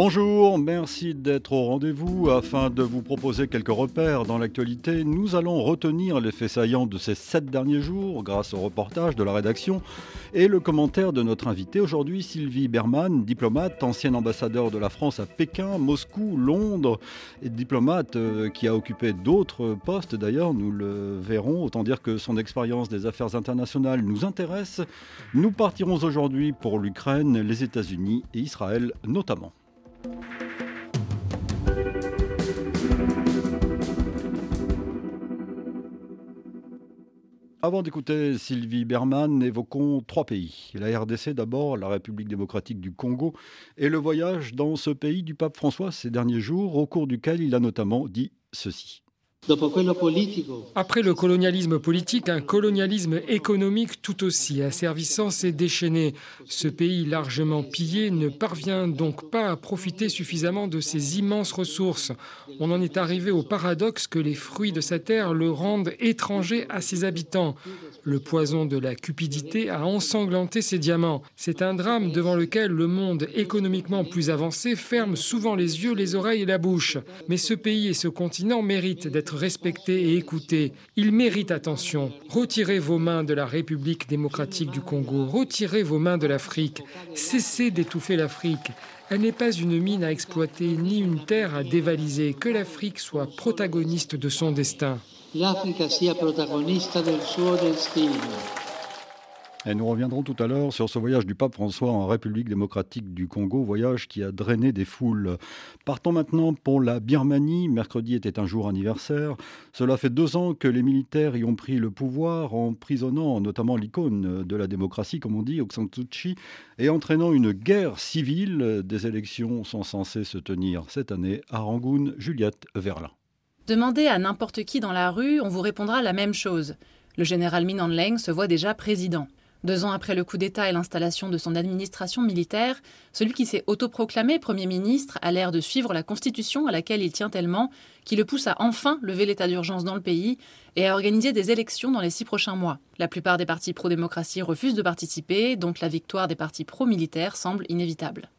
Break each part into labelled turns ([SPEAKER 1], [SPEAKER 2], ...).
[SPEAKER 1] Bonjour, merci d'être au rendez-vous. Afin de vous proposer quelques repères dans l'actualité, nous allons retenir les faits saillants de ces sept derniers jours grâce au reportage de la rédaction et le commentaire de notre invité aujourd'hui, Sylvie Berman, diplomate, ancienne ambassadeur de la France à Pékin, Moscou, Londres, et diplomate euh, qui a occupé d'autres postes d'ailleurs, nous le verrons. Autant dire que son expérience des affaires internationales nous intéresse. Nous partirons aujourd'hui pour l'Ukraine, les États-Unis et Israël notamment. Avant d'écouter Sylvie Berman, évoquons trois pays. La RDC d'abord, la République démocratique du Congo, et le voyage dans ce pays du pape François ces derniers jours, au cours duquel il a notamment dit ceci.
[SPEAKER 2] Après le colonialisme politique, un colonialisme économique tout aussi asservissant s'est déchaîné. Ce pays largement pillé ne parvient donc pas à profiter suffisamment de ses immenses ressources. On en est arrivé au paradoxe que les fruits de sa terre le rendent étranger à ses habitants. Le poison de la cupidité a ensanglanté ses diamants. C'est un drame devant lequel le monde économiquement plus avancé ferme souvent les yeux, les oreilles et la bouche. Mais ce pays et ce continent méritent d'être respecté et écouté. Il mérite attention. Retirez vos mains de la République démocratique du Congo. Retirez vos mains de l'Afrique. Cessez d'étouffer l'Afrique. Elle n'est pas une mine à exploiter ni une terre à dévaliser. Que l'Afrique soit protagoniste de son destin. L'Afrique del suo destino.
[SPEAKER 1] Et nous reviendrons tout à l'heure sur ce voyage du pape François en République démocratique du Congo, voyage qui a drainé des foules. Partons maintenant pour la Birmanie. Mercredi était un jour anniversaire. Cela fait deux ans que les militaires y ont pris le pouvoir, emprisonnant notamment l'icône de la démocratie, comme on dit, Aung San Suu Kyi, et entraînant une guerre civile. Des élections sont censées se tenir cette année à Rangoon. Juliette Verlin.
[SPEAKER 3] Demandez à n'importe qui dans la rue, on vous répondra la même chose. Le général Min Aung se voit déjà président. Deux ans après le coup d'État et l'installation de son administration militaire, celui qui s'est autoproclamé Premier ministre a l'air de suivre la Constitution à laquelle il tient tellement, qui le pousse à enfin lever l'état d'urgence dans le pays et à organiser des élections dans les six prochains mois. La plupart des partis pro-démocratie refusent de participer, donc la victoire des partis pro-militaires semble inévitable.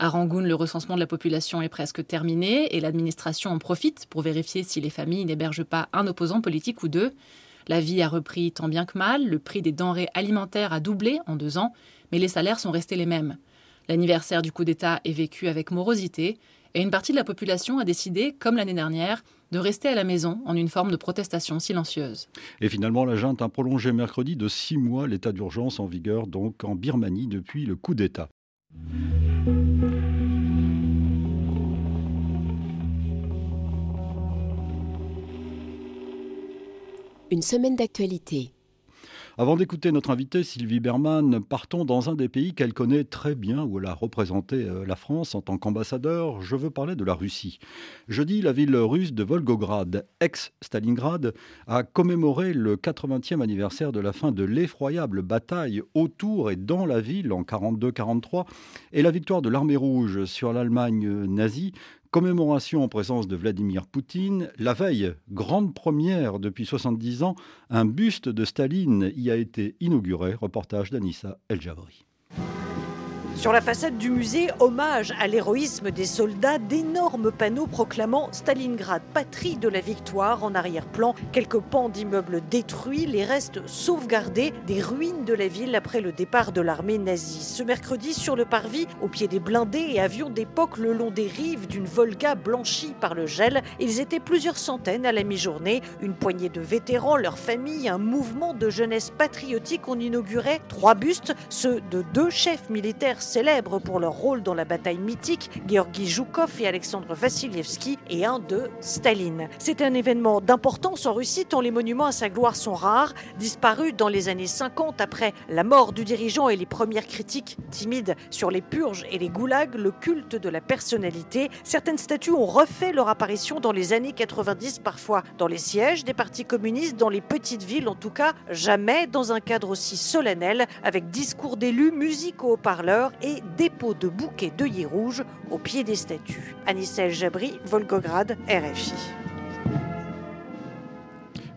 [SPEAKER 3] À Rangoon, le recensement de la population est presque terminé et l'administration en profite pour vérifier si les familles n'hébergent pas un opposant politique ou deux. La vie a repris tant bien que mal, le prix des denrées alimentaires a doublé en deux ans, mais les salaires sont restés les mêmes. L'anniversaire du coup d'État est vécu avec morosité, et une partie de la population a décidé, comme l'année dernière, de rester à la maison en une forme de protestation silencieuse.
[SPEAKER 1] Et finalement, la junte a prolongé mercredi de six mois l'état d'urgence en vigueur donc en Birmanie depuis le coup d'État.
[SPEAKER 4] Semaine d'actualité.
[SPEAKER 1] Avant d'écouter notre invitée Sylvie Berman, partons dans un des pays qu'elle connaît très bien, où elle a représenté euh, la France en tant qu'ambassadeur. Je veux parler de la Russie. Jeudi, la ville russe de Volgograd, ex-Stalingrad, a commémoré le 80e anniversaire de la fin de l'effroyable bataille autour et dans la ville en 42-43 et la victoire de l'armée rouge sur l'Allemagne nazie Commémoration en présence de Vladimir Poutine. La veille, grande première depuis 70 ans, un buste de Staline y a été inauguré. Reportage d'Anissa El Javri.
[SPEAKER 5] Sur la façade du musée, hommage à l'héroïsme des soldats, d'énormes panneaux proclamant Stalingrad, patrie de la victoire. En arrière-plan, quelques pans d'immeubles détruits, les restes sauvegardés des ruines de la ville après le départ de l'armée nazie. Ce mercredi, sur le parvis, au pied des blindés et avions d'époque le long des rives d'une Volga blanchie par le gel, ils étaient plusieurs centaines à la mi-journée. Une poignée de vétérans, leurs familles, un mouvement de jeunesse patriotique. On inaugurait trois bustes, ceux de deux chefs militaires célèbres pour leur rôle dans la bataille mythique, Georgi Zhukov et Alexandre Vassilievski, et un de Staline. C'est un événement d'importance en Russie tant les monuments à sa gloire sont rares, disparus dans les années 50 après la mort du dirigeant et les premières critiques timides sur les purges et les goulags, le culte de la personnalité. Certaines statues ont refait leur apparition dans les années 90, parfois dans les sièges des partis communistes, dans les petites villes en tout cas, jamais dans un cadre aussi solennel, avec discours d'élus, musique au haut-parleurs et dépôt de bouquets d'œillets rouges au pied des statues. Anissa El Jabri, Volgograd, RFI.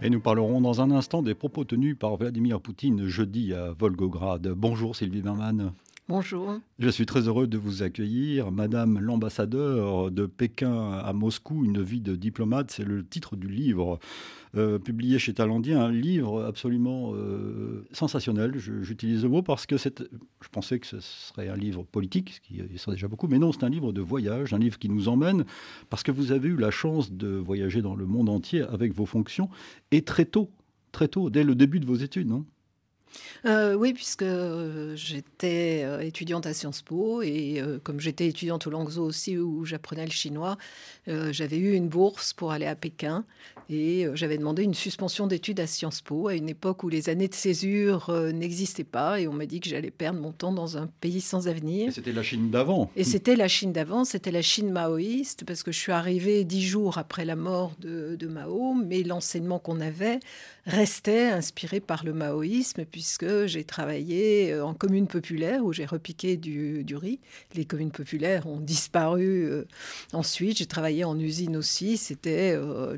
[SPEAKER 1] Et nous parlerons dans un instant des propos tenus par Vladimir Poutine jeudi à Volgograd. Bonjour Sylvie Berman.
[SPEAKER 6] Bonjour.
[SPEAKER 1] Je suis très heureux de vous accueillir. Madame l'ambassadeur de Pékin à Moscou, une vie de diplomate, c'est le titre du livre euh, publié chez Talandier, un livre absolument euh, sensationnel. J'utilise le mot parce que je pensais que ce serait un livre politique, ce qui serait déjà beaucoup, mais non, c'est un livre de voyage, un livre qui nous emmène parce que vous avez eu la chance de voyager dans le monde entier avec vos fonctions et très tôt, très tôt, dès le début de vos études, non?
[SPEAKER 6] Euh, oui, puisque euh, j'étais euh, étudiante à Sciences Po et comme j'étais étudiante au Langzhou aussi où j'apprenais le chinois, j'avais eu une bourse pour aller à Pékin et j'avais demandé une suspension d'études à Sciences Po à une époque où les années de césure n'existaient pas et on m'a dit que j'allais perdre mon temps dans un pays sans avenir.
[SPEAKER 1] C'était la Chine d'avant.
[SPEAKER 6] Et c'était la Chine d'avant, c'était la Chine maoïste parce que je suis arrivée dix jours après la mort de, de Mao, mais l'enseignement qu'on avait restait inspiré par le maoïsme puisque j'ai travaillé euh, en commune populaire où j'ai repiqué du, riz. Les communes populaires ont disparu euh, ensuite. J'ai travaillé en usine aussi. C'était euh,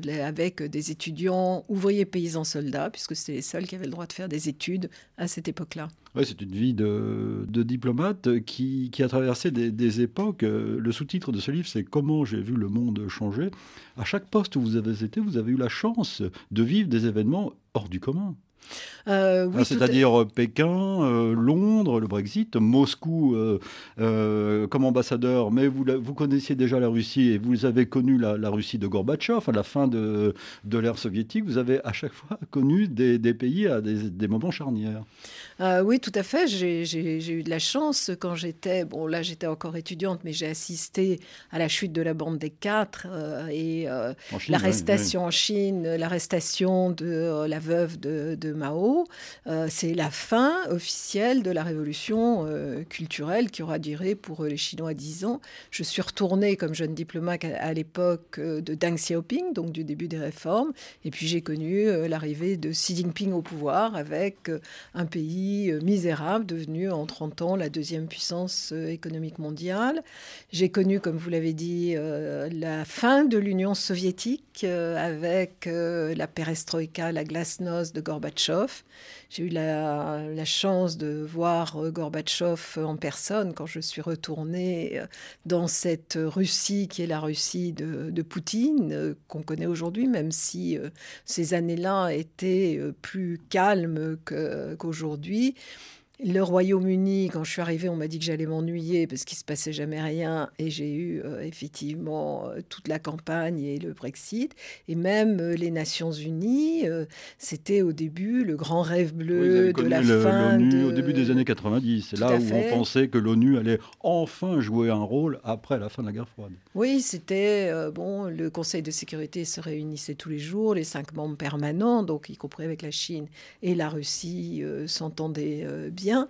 [SPEAKER 6] des étudiants ouvriers paysans soldats puisque c'était les seuls qui avaient le droit de faire des études à cette époque-là.
[SPEAKER 1] Ouais, c'est une vie de, diplomate qui, a traversé des, des époques. Le sous-titre de ce livre, c'est Comment j'ai vu le monde changer. À chaque poste où vous avez été, vous avez eu la chance de vivre des événements hors du commun. Euh, ah, c'est-à-dire euh, Pékin, euh, Londres, le Brexit, Moscou comme ambassadeur, mais vous, vous connaissiez déjà la Russie et vous avez connu la, Russie de Gorbatchev à la fin de, de l'ère soviétique. Vous avez à chaque fois connu des, pays à des, moments charnières.
[SPEAKER 6] oui, tout à fait. J'ai eu de la chance quand j'étais, bon là j'étais encore étudiante, mais j'ai assisté à la chute de la bande des quatre et l'arrestation en Chine, l'arrestation de la veuve de Mao, euh, c'est la fin officielle de la révolution euh, culturelle qui aura duré pour les Chinois dix ans. Je suis retournée comme jeune diplomate à, l'époque euh, de Deng Xiaoping, donc du début des réformes, et puis j'ai connu l'arrivée de Xi Jinping au pouvoir avec un pays misérable devenu en 30 ans la deuxième puissance économique mondiale. J'ai connu, comme vous l'avez dit, la fin de l'Union soviétique avec la perestroïka, la glasnost de Gorbatchev j'ai eu la, chance de voir euh, Gorbatchev en personne quand je suis retournée euh, dans cette Russie qui est la Russie de, Poutine, euh, qu'on connaît aujourd'hui, même si ces années-là étaient plus calmes qu'aujourd'hui. Le Royaume-Uni, quand je suis arrivée, on m'a dit que j'allais m'ennuyer parce qu'il se passait jamais rien, et j'ai eu euh, effectivement euh, toute la campagne et le Brexit, et même euh, les Nations Unies. C'était au début le grand rêve bleu de la fin
[SPEAKER 1] de... au début des années 90. C'est là où on pensait que l'ONU allait enfin jouer un rôle après la fin de la guerre froide.
[SPEAKER 6] Oui, c'était bon. Le Conseil de sécurité se réunissait tous les jours, les cinq membres permanents, donc y compris avec la Chine et la Russie, s'entendaient bien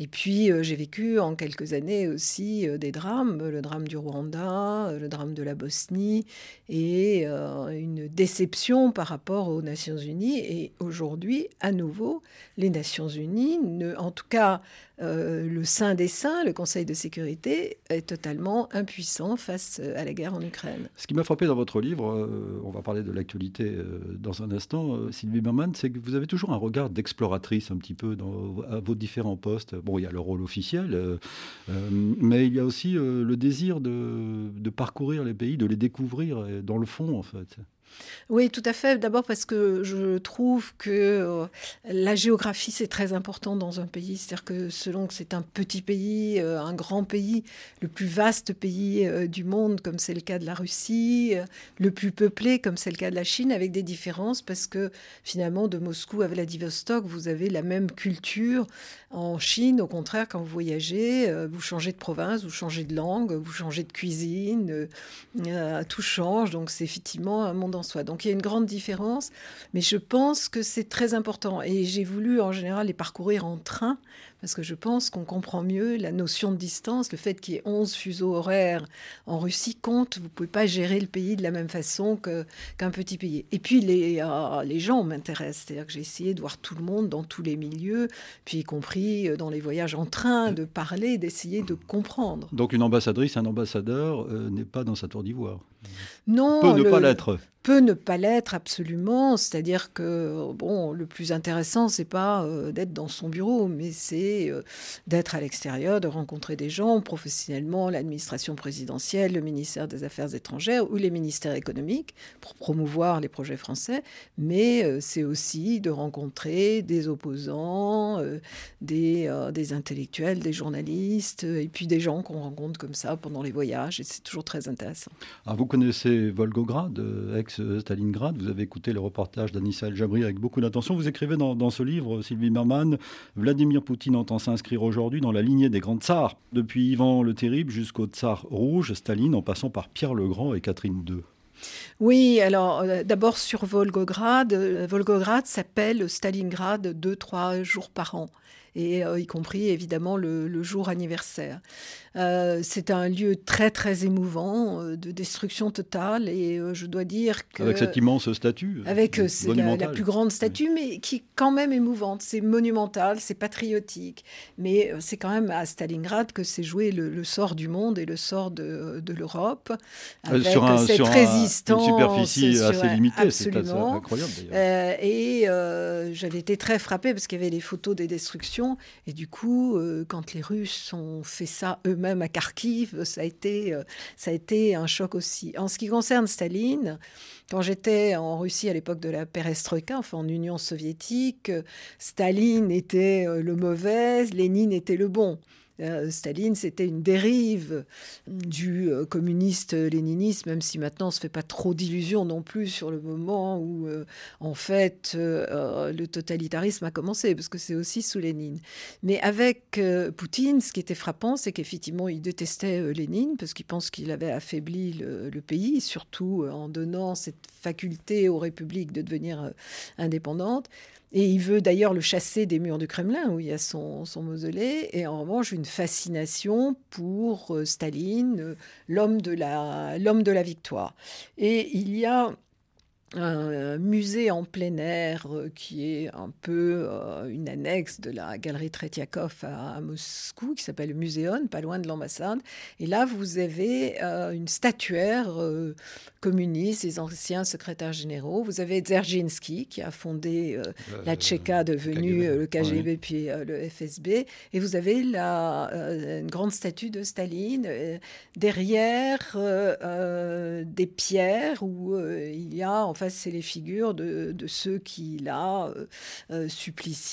[SPEAKER 6] et puis, euh, j'ai vécu en quelques années aussi euh, des drames, le drame du Rwanda, euh, le drame de la Bosnie, et une déception par rapport aux Nations Unies. Et aujourd'hui, à nouveau, les Nations Unies, en tout cas euh, le Saint des Saints, le Conseil de sécurité, est totalement impuissant face à la guerre en Ukraine.
[SPEAKER 1] Ce qui m'a frappé dans votre livre, euh, on va parler de l'actualité euh, dans un instant, Sylvie Berman, c'est que vous avez toujours un regard d'exploratrice un petit peu à vos différents postes. Bon, il y a le rôle officiel, mais il y a aussi le désir de parcourir les pays, de les découvrir dans le fond, en fait.
[SPEAKER 6] Oui, tout à fait. D'abord parce que je trouve que euh, la géographie, c'est très important dans un pays. C'est-à-dire que selon que c'est un petit pays, euh, un grand pays, le plus vaste pays euh, du monde, comme c'est le cas de la Russie, le plus peuplé, comme c'est le cas de la Chine, avec des différences, parce que finalement, de Moscou à Vladivostok, vous avez la même culture. En Chine, au contraire, quand vous voyagez, vous changez de province, vous changez de langue, vous changez de cuisine, tout change. Donc c'est effectivement un monde en donc il y a une grande différence, mais je pense que c'est très important. Et j'ai voulu en général les parcourir en train parce que je pense qu'on comprend mieux la notion de distance. Le fait qu'il y ait 11 fuseaux horaires en Russie compte. Vous ne pouvez pas gérer le pays de la même façon qu'un petit pays. Et puis les, euh, les gens m'intéressent. C'est-à-dire que j'ai essayé de voir tout le monde dans tous les milieux, puis y compris euh, dans les voyages en train, de parler, d'essayer de comprendre.
[SPEAKER 1] Donc une ambassadrice, un ambassadeur euh, n'est pas dans sa tour d'ivoire Non. Peut ne pas l'être
[SPEAKER 6] peut ne pas l'être absolument. C'est-à-dire que bon, le plus intéressant, c'est pas euh, d'être dans son bureau, mais c'est euh, d'être à l'extérieur, de rencontrer des gens professionnellement, l'administration présidentielle, le ministère des Affaires étrangères ou les ministères économiques pour promouvoir les projets français. Mais euh, c'est aussi de rencontrer des opposants, des, des intellectuels, des journalistes, et puis des gens qu'on rencontre comme ça pendant les voyages. Et c'est toujours très intéressant.
[SPEAKER 1] Vous connaissez Volgograd, ex Stalingrad. Vous avez écouté le reportage d'Anissa El-Jabri avec beaucoup d'attention. Vous écrivez dans, ce livre, Sylvie Merman, Vladimir Poutine entend s'inscrire aujourd'hui dans la lignée des grands tsars, depuis Ivan le Terrible jusqu'au tsar rouge, Staline, en passant par Pierre le Grand et Catherine II.
[SPEAKER 6] Oui, alors euh, d'abord sur Volgograd. Euh, Volgograd s'appelle Stalingrad deux, trois jours par an et euh, y compris évidemment le, jour anniversaire. Euh, c'est un lieu très très émouvant euh, de destruction totale et je dois dire que
[SPEAKER 1] avec cette immense statue,
[SPEAKER 6] avec la, la, plus grande statue, mais qui est quand même émouvante. C'est monumental, c'est patriotique, mais c'est quand même à Stalingrad que s'est joué le, sort du monde et le sort de, de l'Europe
[SPEAKER 1] avec sur un, cette résistance, une superficie assez limitée, c'est incroyable
[SPEAKER 6] et j'avais été très frappée parce qu'il y avait des photos des destructions et du coup, euh, quand les Russes ont fait ça eux-mêmes à Kharkiv, ça a, été, euh, ça a été un choc aussi. En ce qui concerne Staline, quand j'étais en Russie à l'époque de la perestroïka, enfin en Union soviétique, Staline était euh, le mauvais, Lénine était le bon. Euh, Staline, c'était une dérive du euh, communiste léninisme, même si maintenant on se fait pas trop d'illusions non plus sur le moment où, euh, en fait, le totalitarisme a commencé, parce que c'est aussi sous Lénine. Mais avec Poutine, ce qui était frappant, c'est qu'effectivement, il détestait Lénine, parce qu'il pense qu'il avait affaibli le, pays, surtout en donnant cette faculté aux républiques de devenir indépendantes. Et il veut d'ailleurs le chasser des murs du Kremlin, où il y a son, mausolée. Et en revanche, une fascination pour euh, Staline, euh, l'homme de, la, l'homme de la victoire. Et il y a un musée en plein air euh, qui est un peu euh, une annexe de la galerie Tretiakov à, Moscou, qui s'appelle le Muséon, pas loin de l'ambassade. Et là, vous avez euh, une statuaire communiste, les anciens secrétaires généraux. Vous avez Dzerzhinsky, qui a fondé la Tchéka, devenue le KGB, puis le FSB. Et vous avez la, une grande statue de Staline. derrière, des pierres où il y a fait, c'est les figures de, ceux qui, là, euh, euh,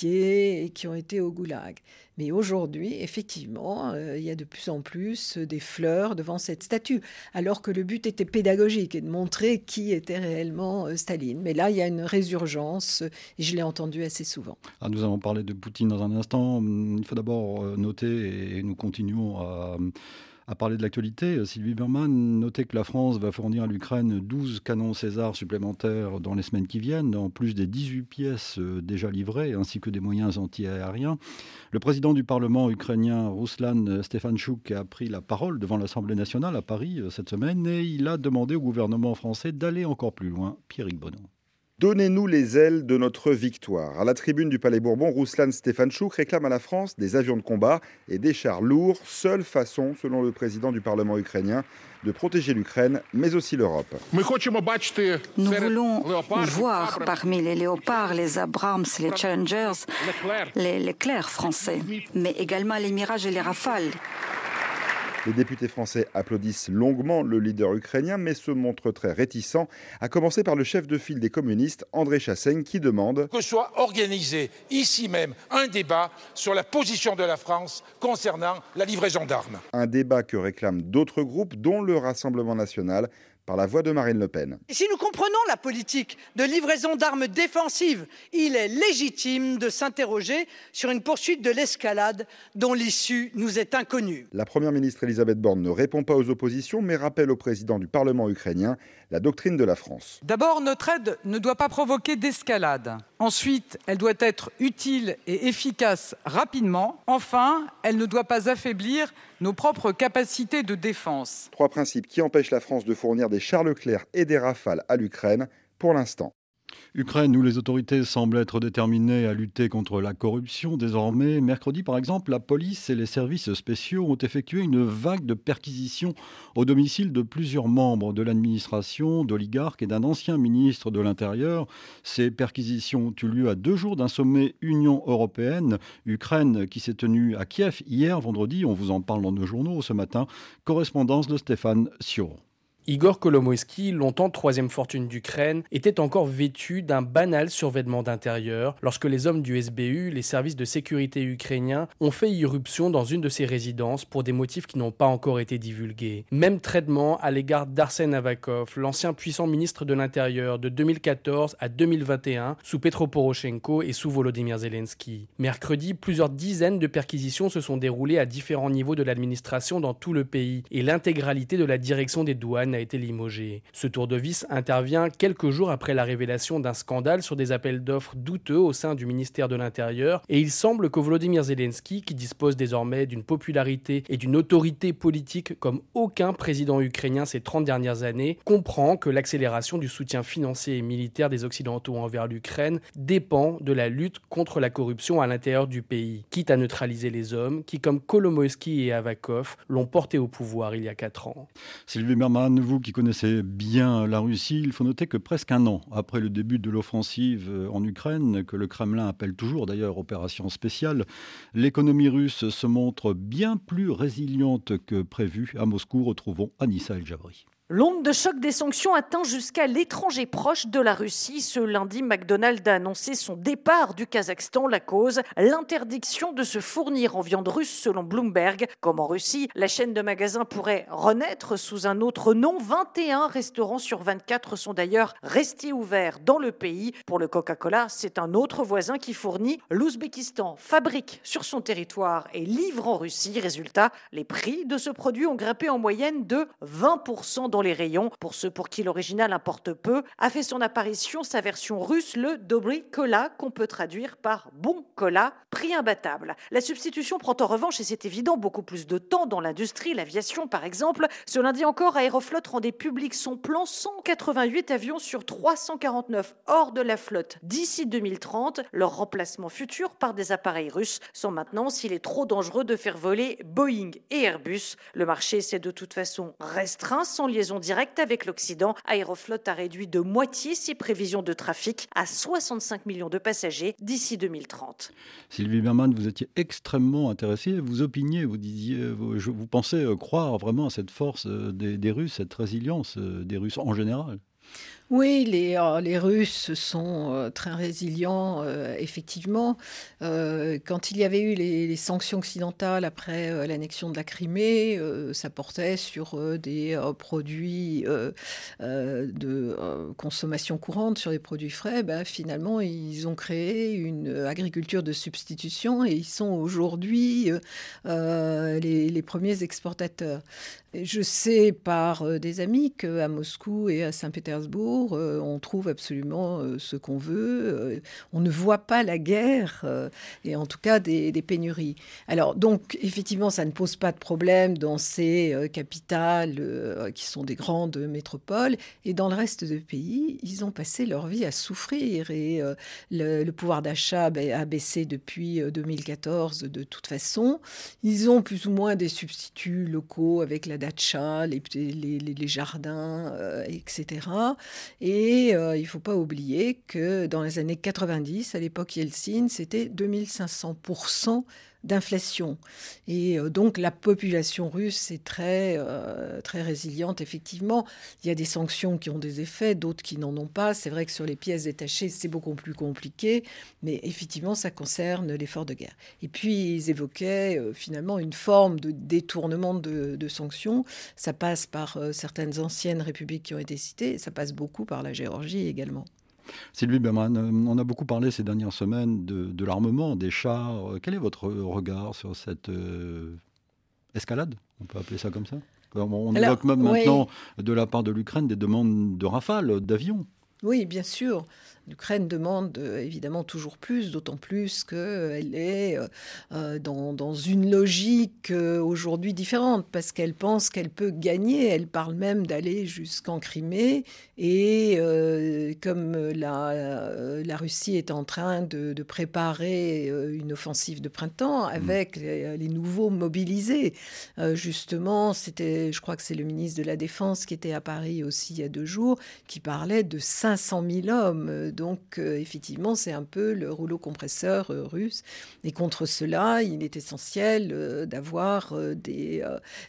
[SPEAKER 6] et qui ont été au goulag. Mais aujourd'hui, effectivement, euh, il y a de plus en plus des fleurs devant cette statue, alors que le but était pédagogique et de montrer qui était réellement Staline. Mais là, il y a une résurgence, et je l'ai entendu assez souvent.
[SPEAKER 1] Ah, nous allons parler de Poutine dans un instant. Il faut d'abord noter, et nous continuons à à parler de l'actualité, Sylvie Berman, notez que la France va fournir à l'Ukraine 12 canons César supplémentaires dans les semaines qui viennent, en plus des 18 pièces euh, déjà livrées, ainsi que des moyens antiaériens. Le président du Parlement ukrainien, Ruslan Stefanchuk, a pris la parole devant l'Assemblée nationale à Paris euh, cette semaine et il a demandé au gouvernement français d'aller encore plus loin. Pierrick Bonon.
[SPEAKER 7] Donnez-nous les ailes de notre victoire. À la tribune du Palais Bourbon, Ruslan Stefanchuk réclame à la France des avions de combat et des chars lourds, seule façon, selon le président du Parlement ukrainien, de protéger l'Ukraine, mais aussi l'Europe.
[SPEAKER 8] Nous voulons voir parmi les léopards, les Abrams, les Challengers, les Leclerc français, mais également les Mirages et les Rafales.
[SPEAKER 7] Les députés français applaudissent longuement le leader ukrainien, mais se montrent très réticents, à commencer par le chef de file des communistes, André Chassaigne, qui demande
[SPEAKER 9] que soit organisé ici même un débat sur la position de la France concernant la livraison d'armes.
[SPEAKER 7] Un débat que réclament d'autres groupes, dont le Rassemblement national, par la voix de Marine Le Pen.
[SPEAKER 10] Si nous comprenons la politique de livraison d'armes défensives, il est légitime de s'interroger sur une poursuite de l'escalade dont l'issue nous est inconnue.
[SPEAKER 7] La Première ministre Elisabeth Borne ne répond pas aux oppositions, mais rappelle au président du Parlement ukrainien la doctrine de la France.
[SPEAKER 11] D'abord, notre aide ne doit pas provoquer d'escalade. Ensuite, elle doit être utile et efficace rapidement. Enfin, elle ne doit pas affaiblir nos propres capacités de défense.
[SPEAKER 7] Trois principes qui empêchent la France de fournir des chars Leclerc et des Rafales à l'Ukraine pour l'instant.
[SPEAKER 1] Ukraine, où les autorités semblent être déterminées à lutter contre la corruption désormais. Mercredi, par exemple, la police et les services spéciaux ont effectué une vague de perquisitions au domicile de plusieurs membres de l'administration, d'oligarques et d'un ancien ministre de l'Intérieur. Ces perquisitions ont eu lieu à deux jours d'un sommet Union européenne-Ukraine qui s'est tenu à Kiev hier vendredi. On vous en parle dans nos journaux ce matin. Correspondance de Stéphane Sioron.
[SPEAKER 12] Igor Kolomoïski, longtemps troisième fortune d'Ukraine, était encore vêtu d'un banal survêtement d'intérieur lorsque les hommes du SBU, les services de sécurité ukrainiens, ont fait irruption dans une de ses résidences pour des motifs qui n'ont pas encore été divulgués. Même traitement à l'égard d'Arsène Avakov, l'ancien puissant ministre de l'Intérieur de 2014 à 2021 sous Petro Poroshenko et sous Volodymyr Zelensky. Mercredi, plusieurs dizaines de perquisitions se sont déroulées à différents niveaux de l'administration dans tout le pays et l'intégralité de la direction des douanes a été limogé. Ce tour de vis intervient quelques jours après la révélation d'un scandale sur des appels d'offres douteux au sein du ministère de l'Intérieur et il semble que Volodymyr Zelensky, qui dispose désormais d'une popularité et d'une autorité politique comme aucun président ukrainien ces 30 dernières années, comprend que l'accélération du soutien financier et militaire des Occidentaux envers l'Ukraine dépend de la lutte contre la corruption à l'intérieur du pays, quitte à neutraliser les hommes qui, comme Kolomoïski et Avakov, l'ont porté au pouvoir il y a 4 ans.
[SPEAKER 1] Sylvie Berman, vous qui connaissez bien la Russie, il faut noter que presque un an après le début de l'offensive en Ukraine, que le Kremlin appelle toujours d'ailleurs opération spéciale, l'économie russe se montre bien plus résiliente que prévu. À Moscou, retrouvons Anissa El Jabri.
[SPEAKER 5] L'onde de choc des sanctions atteint jusqu'à l'étranger proche de la Russie. Ce lundi, McDonald's a annoncé son départ du Kazakhstan. La cause, l'interdiction de se fournir en viande russe selon Bloomberg. Comme en Russie, la chaîne de magasins pourrait renaître sous un autre nom. 21 restaurants sur 24 sont d'ailleurs restés ouverts dans le pays. Pour le Coca-Cola, c'est un autre voisin qui fournit. L'Ouzbékistan fabrique sur son territoire et livre en Russie. Résultat, les prix de ce produit ont grimpé en moyenne de 20% les rayons. Pour ceux pour qui l'original importe peu, a fait son apparition sa version russe, le Dobry Cola, qu'on peut traduire par bon cola, prix imbattable. La substitution prend en revanche, et c'est évident, beaucoup plus de temps dans l'industrie, l'aviation par exemple. Ce lundi encore, Aeroflot rendait public son plan 188 avions sur 349 hors de la flotte d'ici 2030. Leur remplacement futur par des appareils russes sont maintenant s'il est trop dangereux de faire voler Boeing et Airbus. Le marché s'est de toute façon restreint sans liaison directe avec l'Occident, Aeroflot a réduit de moitié ses prévisions de trafic à 65 millions de passagers d'ici 2030.
[SPEAKER 1] Sylvie Berman, vous étiez extrêmement intéressée. Vous opiniez, vous disiez, vous, pensez euh, croire vraiment à cette force euh, des, des Russes, cette résilience euh, des Russes en général?
[SPEAKER 6] Oui, les, euh, les Russes sont euh, très résilients, euh, effectivement. quand il y avait eu les, sanctions occidentales après l'annexion de la Crimée, ça portait sur des produits de consommation courante, sur des produits frais. Ben, finalement, ils ont créé une agriculture de substitution et ils sont aujourd'hui les, les, premiers exportateurs. Je sais par des amis qu'à Moscou et à Saint-Pétersbourg, euh, on trouve absolument euh, ce qu'on veut. Euh, on ne voit pas la guerre, et en tout cas des, pénuries. Alors, donc, effectivement, ça ne pose pas de problème dans ces capitales qui sont des grandes métropoles. Et dans le reste du pays, ils ont passé leur vie à souffrir. Et le, pouvoir d'achat a baissé depuis 2014 de toute façon. Ils ont plus ou moins des substituts locaux avec la dacha, les jardins, etc. Et euh, il ne faut pas oublier que dans les années 90, à l'époque Yeltsin, c'était 2500% d'inflation. Et euh, donc la population russe est très, euh, très résiliente, effectivement. Il y a des sanctions qui ont des effets, d'autres qui n'en ont pas. C'est vrai que sur les pièces détachées, c'est beaucoup plus compliqué, mais effectivement, ça concerne l'effort de guerre. Et puis, ils évoquaient euh, finalement une forme de détournement de, sanctions. Ça passe par certaines anciennes républiques qui ont été citées, ça passe beaucoup par la Géorgie également.
[SPEAKER 1] Sylvie Berman, euh, on a beaucoup parlé ces dernières semaines de, l'armement, des chars. Quel est votre regard sur cette euh, escalade? On peut appeler ça comme ça? On évoque même maintenant de la part de l'Ukraine des demandes de rafales, d'avions.
[SPEAKER 6] Oui, bien sûr. L'Ukraine demande euh, évidemment toujours plus, d'autant plus qu'elle est euh, euh, dans, une logique aujourd'hui différente, parce qu'elle pense qu'elle peut gagner. Elle parle même d'aller jusqu'en Crimée. Et comme la, la, Russie est en train de, préparer une offensive de printemps mmh. avec les, nouveaux mobilisés, justement, c'était, je crois que c'est le ministre de la Défense qui était à Paris aussi il y a deux jours, qui parlait de 500 000 hommes donc, euh, effectivement, c'est un peu le rouleau compresseur euh, russe. Et contre cela, il est essentiel euh, d'avoir des,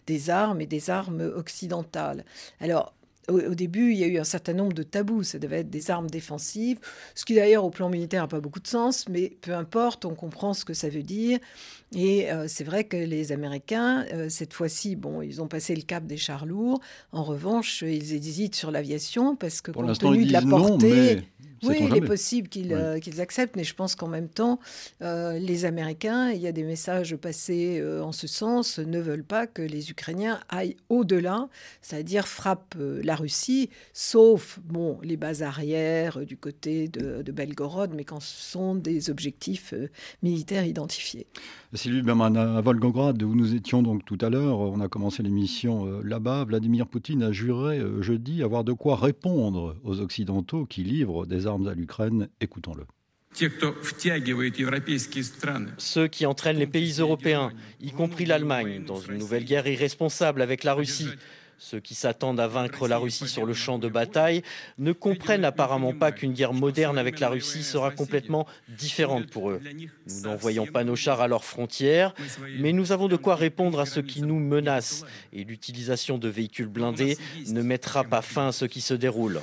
[SPEAKER 6] des armes et des armes occidentales. Alors, au, début, il y a eu un certain nombre de tabous. Ça devait être des armes défensives, ce qui d'ailleurs au plan militaire n'a pas beaucoup de sens, mais peu importe, on comprend ce que ça veut dire. Et c'est vrai que les Américains, cette fois-ci, bon, ils ont passé le cap des chars lourds. En revanche, ils hésitent sur l'aviation parce que compte tenu de la portée. Oui, il est possible euh, qu'ils acceptent, mais je pense qu'en même temps, euh, les Américains, il y a des messages passés euh, en ce sens, ne veulent pas que les Ukrainiens aillent au-delà, c'est-à-dire frappent la Russie, sauf bon, les bases arrières du côté de, de, Belgorod, mais quand ce sont des objectifs militaires identifiés.
[SPEAKER 1] Sylvie Berman, à Volgograd, où nous étions donc tout à l'heure, on a commencé l'émission là-bas, Vladimir Poutine a juré jeudi avoir de quoi répondre aux Occidentaux qui livrent des armes à l'Ukraine. Écoutons-le.
[SPEAKER 13] Ceux qui entraînent les pays européens, y compris l'Allemagne, dans une nouvelle guerre irresponsable avec la Russie, ceux qui s'attendent à vaincre la Russie sur le champ de bataille ne comprennent apparemment pas qu'une guerre moderne avec la Russie sera complètement différente pour eux. Nous n'envoyons pas nos chars à leurs frontières, mais nous avons de quoi répondre à ceux qui nous menacent. Et l'utilisation de véhicules blindés ne mettra pas fin à ce qui se déroule.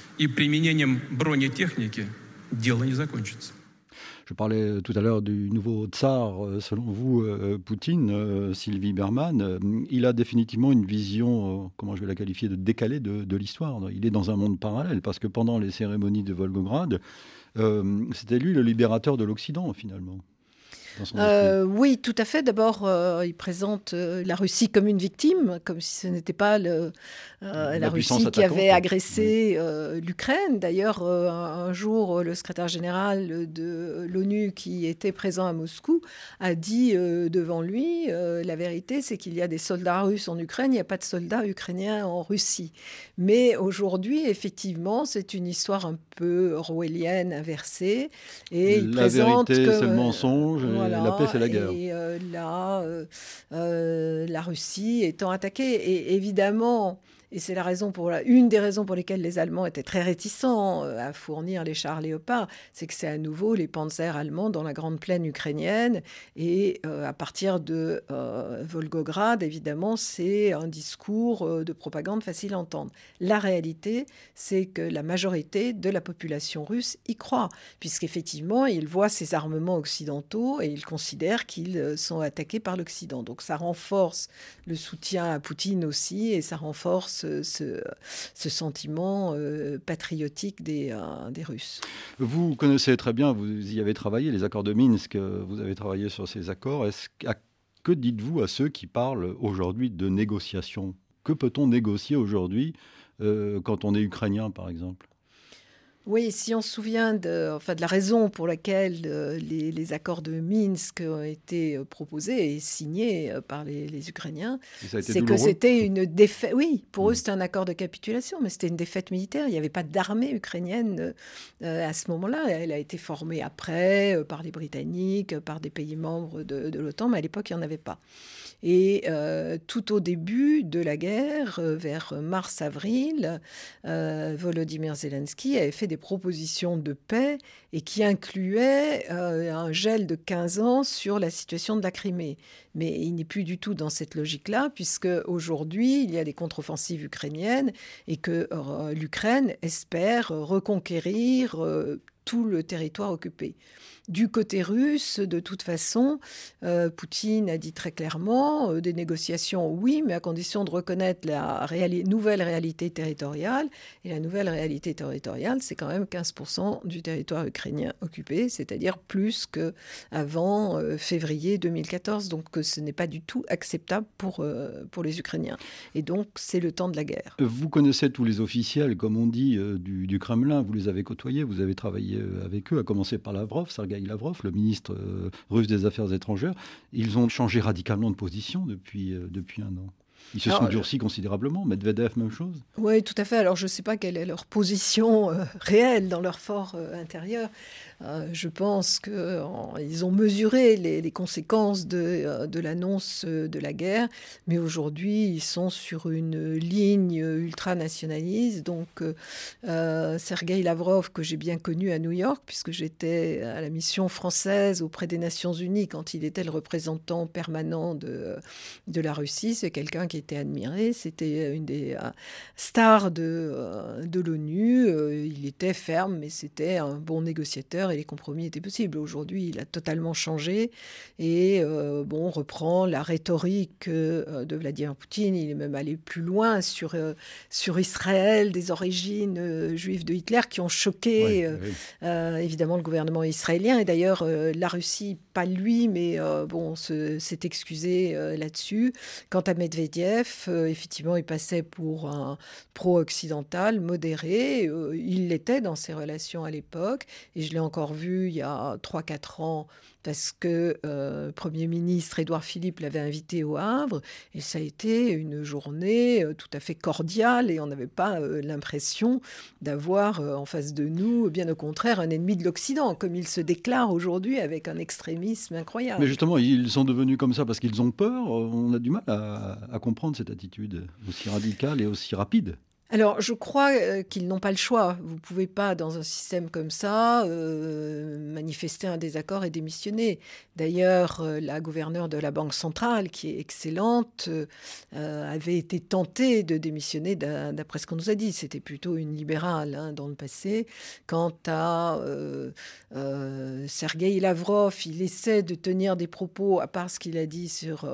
[SPEAKER 1] Je parlais tout à l'heure du nouveau tsar, euh, selon vous, euh, Poutine, euh, Sylvie Berman. Il a définitivement une vision, comment je vais la qualifier, de décalée de, l'histoire. Il est dans un monde parallèle, parce que pendant les cérémonies de Volgograd, c'était lui le libérateur de l'Occident, finalement.
[SPEAKER 6] Euh, oui, tout à fait. D'abord, euh, il présente euh, la Russie comme une victime, comme si ce n'était pas le, la, Russie qui avait agressé l'Ukraine. D'ailleurs, un, jour, le secrétaire général de l'ONU qui était présent à Moscou a dit devant lui, la vérité, c'est qu'il y a des soldats russes en Ukraine, il n'y a pas de soldats ukrainiens en Russie. Mais aujourd'hui, effectivement, c'est une histoire un peu orwellienne, inversée.
[SPEAKER 1] Et il la vérité, c'est le mensonge la paix, c'est la guerre.
[SPEAKER 6] Et euh, là, euh, euh, la Russie étant attaquée. Et évidemment, et c'est la raison pour une des raisons pour lesquelles les Allemands étaient très réticents euh, à fournir les chars Léopard, c'est que c'est à nouveau les panzers allemands dans la grande plaine ukrainienne. Et euh, à partir de euh, Volgograd, évidemment, c'est un discours de propagande facile à entendre. La réalité, c'est que la majorité de la population russe y croit, puisqu'effectivement, ils voient ces armements occidentaux et ils considèrent qu'ils sont attaqués par l'Occident. Donc ça renforce le soutien à Poutine aussi et ça renforce ce, sentiment euh, patriotique des, euh, des, Russes.
[SPEAKER 1] Vous connaissez très bien, vous y avez travaillé, les accords de Minsk, vous avez travaillé sur ces accords. Que dites-vous à ceux qui parlent aujourd'hui de négociation? Que peut-on négocier aujourd'hui euh, quand on est ukrainien, par exemple?
[SPEAKER 6] Oui, si on se souvient de, enfin, de la raison pour laquelle euh, les, accords de Minsk ont été euh, proposés et signés euh, par les, Ukrainiens, c'est que c'était une défaite. Oui, pour eux, mm. c'était un accord de capitulation, mais c'était une défaite militaire. Il n'y avait pas d'armée ukrainienne à ce moment-là. Elle a été formée après par les Britanniques, par des pays membres de, de l'OTAN, mais à l'époque, il n'y en avait pas. Et euh, tout au début de la guerre, vers mars-avril, euh, Volodymyr Zelensky avait fait des propositions de paix et qui incluaient un gel de 15 ans sur la situation de la Crimée. Mais il n'est plus du tout dans cette logique-là, puisque aujourd'hui, il y a des contre-offensives ukrainiennes et que l'Ukraine espère reconquérir tout le territoire occupé. Du côté russe, de toute façon, Poutine a dit très clairement des négociations, oui, mais à condition de reconnaître la nouvelle réalité territoriale. Et la nouvelle réalité territoriale, c'est quand même 15% du territoire ukrainien occupé, c'est-à-dire plus qu'avant février 2014. Donc ce n'est pas du tout acceptable pour, pour les Ukrainiens. Et donc c'est le temps de la guerre.
[SPEAKER 1] Vous connaissez tous les officiels, comme on dit, du, Kremlin. Vous les avez côtoyés, vous avez travaillé avec eux, à commencer par Lavrov, Lavrov, le ministre russe des Affaires étrangères. Ils ont changé radicalement de position depuis, depuis un an. Ils se sont durcis considérablement. Medvedev, même chose
[SPEAKER 6] Oui, tout à fait. Alors, je ne sais pas quelle est leur position réelle dans leur fort intérieur. Euh, je pense qu'ils ont mesuré les, conséquences de, euh, l'annonce de la guerre, mais aujourd'hui, ils sont sur une ligne ultranationaliste. Donc, euh, Sergei Lavrov, que j'ai bien connu à New York, puisque j'étais à la mission française auprès des Nations Unies quand il était le représentant permanent de, la Russie, c'est quelqu'un qui était admiré. C'était une des stars de l'ONU. Il était ferme, mais c'était un bon négociateur et les compromis étaient possibles. Aujourd'hui, il a totalement changé et euh, bon, reprend la rhétorique euh, de Vladimir Poutine. Il est même allé plus loin sur, euh, sur Israël, des origines juives de Hitler qui ont choqué évidemment le gouvernement israélien. Et d'ailleurs, la Russie, pas lui, mais bon, s'est excusé là-dessus. Quant à Medvedev, effectivement, il passait pour un pro-occidental modéré. il l'était dans ses relations à l'époque et je l'ai encore vu il y a 3-4 ans parce que euh, Premier ministre Édouard Philippe l'avait invité au Havre et ça a été une journée euh, tout à fait cordiale et on n'avait pas euh, l'impression d'avoir en face de nous, bien au contraire, un ennemi de l'Occident, comme il se déclare aujourd'hui avec un extrémisme incroyable.
[SPEAKER 1] Mais justement, ils sont devenus comme ça parce qu'ils ont peur. On a du mal à comprendre cette attitude aussi radicale et aussi rapide.
[SPEAKER 6] Alors, je crois euh, qu'ils n'ont pas le choix. Vous ne pouvez pas, dans un système comme ça, euh, manifester un désaccord et démissionner. D'ailleurs, euh, la gouverneure de la Banque centrale, qui est excellente, avait été tentée de démissionner d'après ce qu'on nous a dit. C'était plutôt une libérale hein, dans le passé. Quant à Sergei Lavrov, il essaie de tenir des propos, à part ce qu'il a dit sur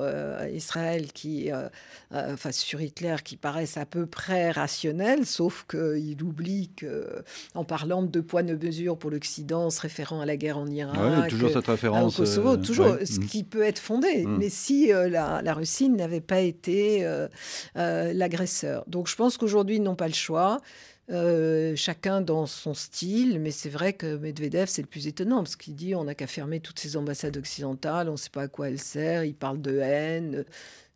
[SPEAKER 6] Israël, qui, enfin sur Hitler, qui paraissent à peu près rationnels sauf qu'il oublie qu'en parlant de deux poids, deux mesures pour l'Occident, se référant à la guerre en Irak,
[SPEAKER 1] toujours cette référence,
[SPEAKER 6] au Kosovo, euh, toujours, ce mm. qui peut être fondé. Mm. Mais si euh, la, Russie n'avait pas été euh, l'agresseur. Donc je pense qu'aujourd'hui, ils n'ont pas le choix. chacun dans son style, mais c'est vrai que Medvedev, c'est le plus étonnant, parce qu'il dit on n'a qu'à fermer toutes ces ambassades occidentales, on ne sait pas à quoi elles servent, il parle de haine.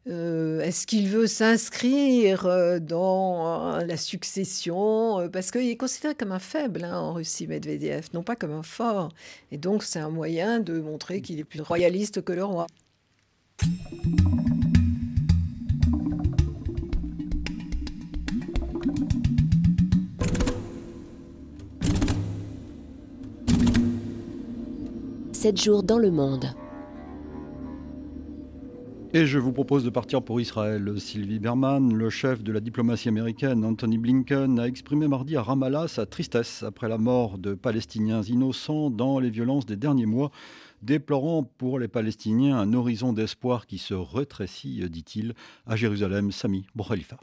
[SPEAKER 6] Euh, est-ce qu'il veut s'inscrire euh, dans euh, la succession Parce qu'il est considéré comme un faible hein, en Russie, Medvedev, non pas comme un fort. Et donc c'est un moyen de montrer qu'il est plus royaliste que le roi.
[SPEAKER 4] Sept jours dans le monde.
[SPEAKER 1] Et je vous propose de partir pour Israël. Sylvie Berman, le chef de la diplomatie américaine, Anthony Blinken, a exprimé mardi à Ramallah sa tristesse après la mort de Palestiniens innocents dans les violences des derniers mois, déplorant pour les Palestiniens un horizon d'espoir qui se rétrécit, dit-il, à Jérusalem. Sami Boukhalifa.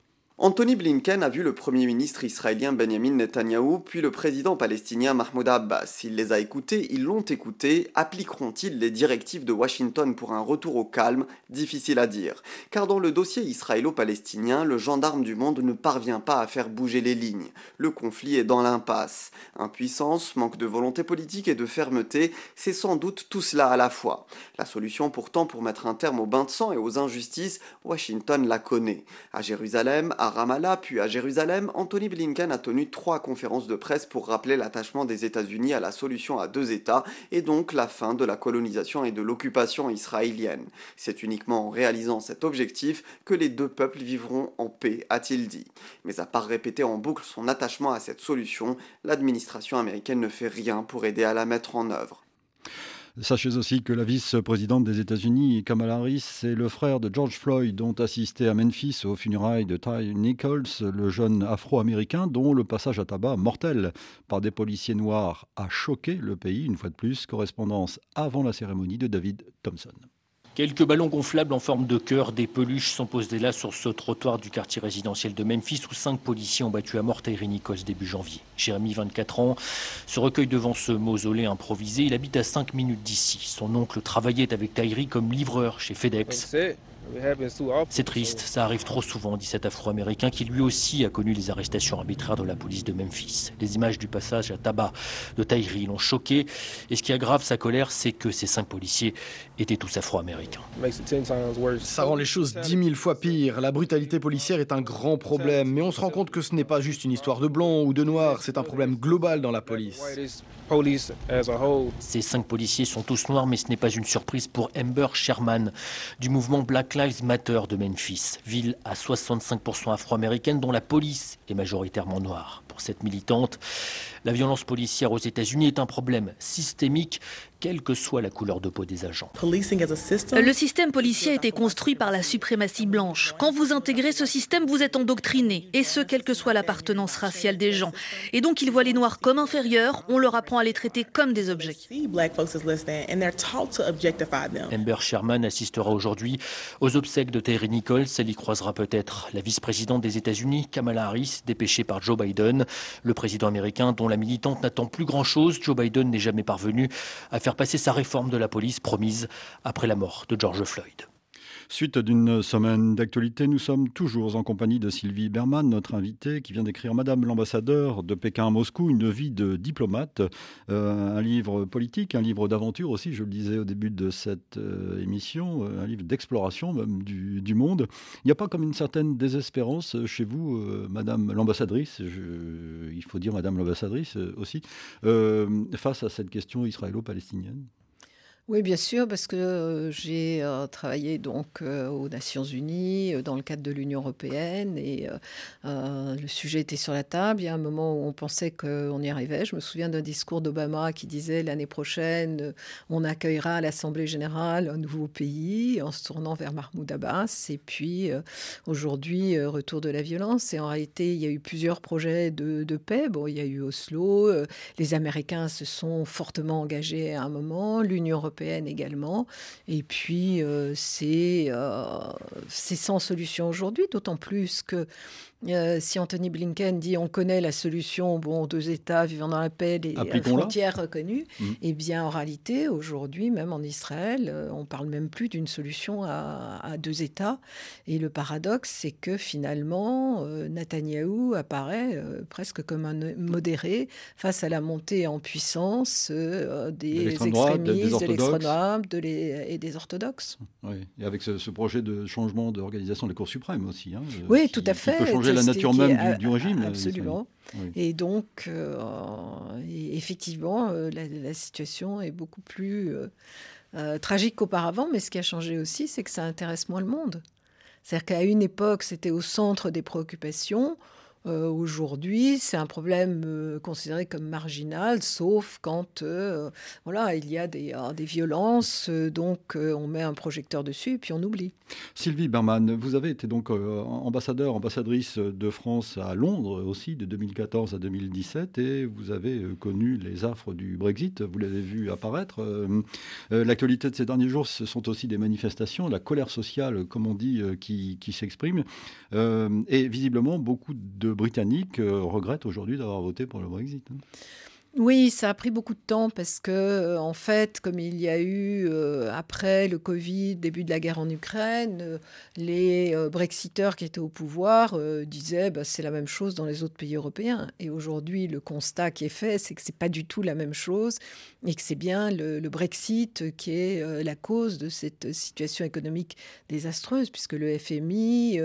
[SPEAKER 14] Anthony Blinken a vu le Premier ministre israélien Benjamin Netanyahou, puis le président palestinien Mahmoud Abbas. Il les a écoutés, ils l'ont écouté. Appliqueront-ils les directives de Washington pour un retour au calme? Difficile à dire. Car dans le dossier israélo-palestinien, le gendarme du monde ne parvient pas à faire bouger les lignes. Le conflit est dans l'impasse. Impuissance, manque de volonté politique et de fermeté, c'est sans doute tout cela à la fois. La solution pourtant pour mettre un terme aux bains de sang et aux injustices, Washington la connaît. Ramallah puis à Jérusalem, Anthony Blinken a tenu trois conférences de presse pour rappeler l'attachement des États-Unis à la solution à deux États et donc la fin de la colonisation et de l'occupation israélienne. C'est uniquement en réalisant cet objectif que les deux peuples vivront en paix, a-t-il dit. Mais à part répéter en boucle son attachement à cette solution, l'administration américaine ne fait rien pour aider à la mettre en œuvre.
[SPEAKER 1] Sachez aussi que la vice-présidente des États-Unis, Kamala Harris, c'est le frère de George Floyd, dont assisté à Memphis aux funérailles de Ty Nichols, le jeune afro-américain dont le passage à tabac mortel par des policiers noirs a choqué le pays, une fois de plus. Correspondance avant la cérémonie de David Thompson.
[SPEAKER 15] Quelques ballons gonflables en forme de cœur, des peluches sont posés là sur ce trottoir du quartier résidentiel de Memphis où cinq policiers ont battu à mort Tyree Nichols début janvier. Jérémy, 24 ans, se recueille devant ce mausolée improvisé. Il habite à 5 minutes d'ici. Son oncle travaillait avec Tyree comme livreur chez FedEx. C'est triste, ça arrive trop souvent, dit cet Afro-Américain qui lui aussi a connu les arrestations arbitraires de la police de Memphis. Les images du passage à tabac de Tyree l'ont choqué et ce qui aggrave sa colère, c'est que ces cinq policiers étaient tous Afro-Américains.
[SPEAKER 16] Ça rend les choses dix mille fois pire. La brutalité policière est un grand problème, mais on se rend compte que ce n'est pas juste une histoire de blanc ou de noir, c'est un problème global dans la police.
[SPEAKER 15] Ces cinq policiers sont tous noirs, mais ce n'est pas une surprise pour Amber Sherman du mouvement Black Lives Matter de Memphis, ville à 65% afro-américaine dont la police est majoritairement noire. Pour cette militante, la violence policière aux États-Unis est un problème systémique quelle que soit la couleur de peau des agents.
[SPEAKER 17] Le système policier a été construit par la suprématie blanche. Quand vous intégrez ce système, vous êtes endoctriné, et ce, quelle que soit l'appartenance raciale des gens. Et donc, ils voient les Noirs comme inférieurs, on leur apprend à les traiter comme des objets.
[SPEAKER 15] Amber Sherman assistera aujourd'hui aux obsèques de Terry Nichols. Elle y croisera peut-être la vice-présidente des États-Unis, Kamala Harris, dépêchée par Joe Biden, le président américain dont la militante n'attend plus grand-chose. Joe Biden n'est jamais parvenu à faire passer sa réforme de la police promise après la mort de George Floyd.
[SPEAKER 1] Suite d'une semaine d'actualité, nous sommes toujours en compagnie de Sylvie Berman, notre invitée, qui vient d'écrire Madame l'ambassadeur de Pékin à Moscou, une vie de diplomate, euh, un livre politique, un livre d'aventure aussi, je le disais au début de cette euh, émission, euh, un livre d'exploration même du, monde. Il n'y a pas comme une certaine désespérance chez vous, Madame l'ambassadrice, il faut dire Madame l'ambassadrice aussi, face à cette question israélo-palestinienne?
[SPEAKER 6] Oui, bien sûr, parce que euh, j'ai euh, travaillé donc euh, aux Nations Unies dans le cadre de l'Union européenne et le sujet était sur la table. Il y a un moment où on pensait qu'on y arrivait. Je me souviens d'un discours d'Obama qui disait l'année prochaine, on accueillera à l'Assemblée générale un nouveau pays en se tournant vers Mahmoud Abbas. Et puis aujourd'hui, retour de la violence. Et en réalité, il y a eu plusieurs projets de, de paix. Bon, il y a eu Oslo. les Américains se sont fortement engagés à un moment. L'Union européenne également. Et puis, euh, euh, c'est sans solution aujourd'hui, d'autant plus que euh, si Anthony Blinken dit on connaît la solution, bon, deux États vivant dans la paix, les frontières reconnues, mmh. eh bien, en réalité, aujourd'hui, même en Israël, euh, on parle même plus d'une solution à, deux États. Et le paradoxe, c'est que finalement, euh, Netanyahou apparaît presque comme un modéré face à la montée en puissance des extrémistes, de l'extrême droite et des orthodoxes.
[SPEAKER 1] Oui, et avec ce, projet de changement d'organisation des cours suprêmes aussi. Hein,
[SPEAKER 6] oui, tout à fait
[SPEAKER 1] la nature même du, régime.
[SPEAKER 6] Absolument. Et donc, euh, effectivement, euh, la, situation est beaucoup plus euh, tragique qu'auparavant, mais ce qui a changé aussi, c'est que ça intéresse moins le monde. C'est-à-dire qu'à une époque, c'était au centre des préoccupations. Euh, aujourd'hui, c'est un problème euh, considéré comme marginal, sauf quand euh, voilà, il y a des, des violences, donc on met un projecteur dessus et puis on oublie.
[SPEAKER 1] Sylvie Berman, vous avez été donc ambassadeur, ambassadrice de France à Londres aussi de 2014 à 2017 et vous avez connu les affres du Brexit, vous l'avez vu apparaître. L'actualité de ces derniers jours, ce sont aussi des manifestations, la colère sociale, comme on dit, qui, qui s'exprime. et visiblement, beaucoup de Britanniques euh, regrettent aujourd'hui d'avoir voté pour le Brexit.
[SPEAKER 6] Oui, ça a pris beaucoup de temps parce que, euh, en fait, comme il y a eu euh, après le Covid, début de la guerre en Ukraine, euh, les Brexiteurs qui étaient au pouvoir disaient bah, c'est la même chose dans les autres pays européens. Et aujourd'hui, le constat qui est fait, c'est que c'est pas du tout la même chose et que c'est bien le, Brexit qui est la cause de cette situation économique désastreuse, puisque le FMI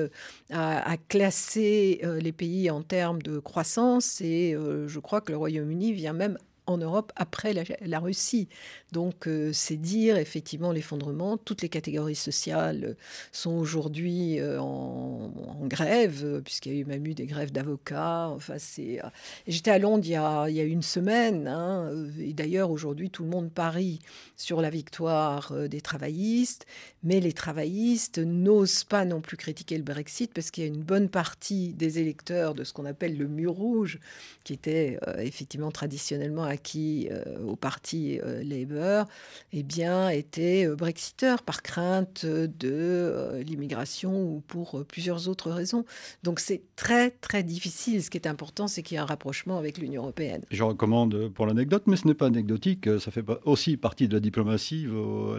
[SPEAKER 6] a, classé les pays en termes de croissance et je crois que le Royaume-Uni vient même en Europe après la, Russie. Donc c'est dire effectivement l'effondrement. Toutes les catégories sociales sont aujourd'hui en, grève, puisqu'il y a eu même eu des grèves d'avocats. Enfin, c'est. J'étais à Londres il y a, une semaine, hein, et d'ailleurs aujourd'hui tout le monde parie sur la victoire des travaillistes, mais les travaillistes n'osent pas non plus critiquer le Brexit parce qu'il y a une bonne partie des électeurs de ce qu'on appelle le mur rouge, qui était euh, effectivement traditionnellement acquis euh, au parti euh, Labour, eh bien, étaient brexiteurs par crainte de l'immigration ou pour plusieurs autres raisons. Donc c'est très très difficile. Ce qui est important, c'est qu'il y ait un rapprochement avec l'Union européenne.
[SPEAKER 1] Je recommande pour l'anecdote, mais ce n'est pas anecdotique, ça fait aussi partie de la diplomatie,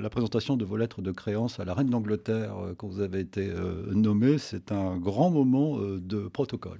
[SPEAKER 1] la présentation de vos lettres de créance à la reine d'Angleterre quand vous avez été nommé. C'est un grand moment de protocole.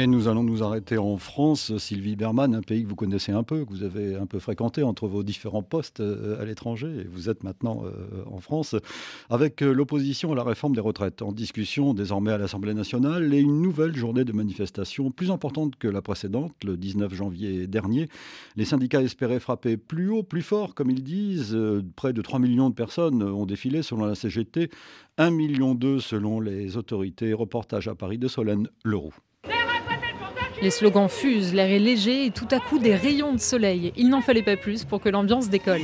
[SPEAKER 1] Et nous allons nous arrêter en France, Sylvie Berman, un pays que vous connaissez un peu, que vous avez un peu fréquenté entre vos différents postes euh, à l'étranger, et vous êtes maintenant euh, en France, avec euh, l'opposition à la réforme des retraites, en discussion désormais à l'Assemblée nationale, et une nouvelle journée de manifestation plus importante que la précédente, le 19 janvier dernier. Les syndicats espéraient frapper plus haut, plus fort, comme ils disent. Près de 3 millions de personnes ont défilé selon la CGT, 1 million selon les autorités. Reportage à Paris de Solène Leroux.
[SPEAKER 18] Les slogans fusent, l'air est léger et tout à coup des rayons de soleil. Il n'en fallait pas plus pour que l'ambiance décolle.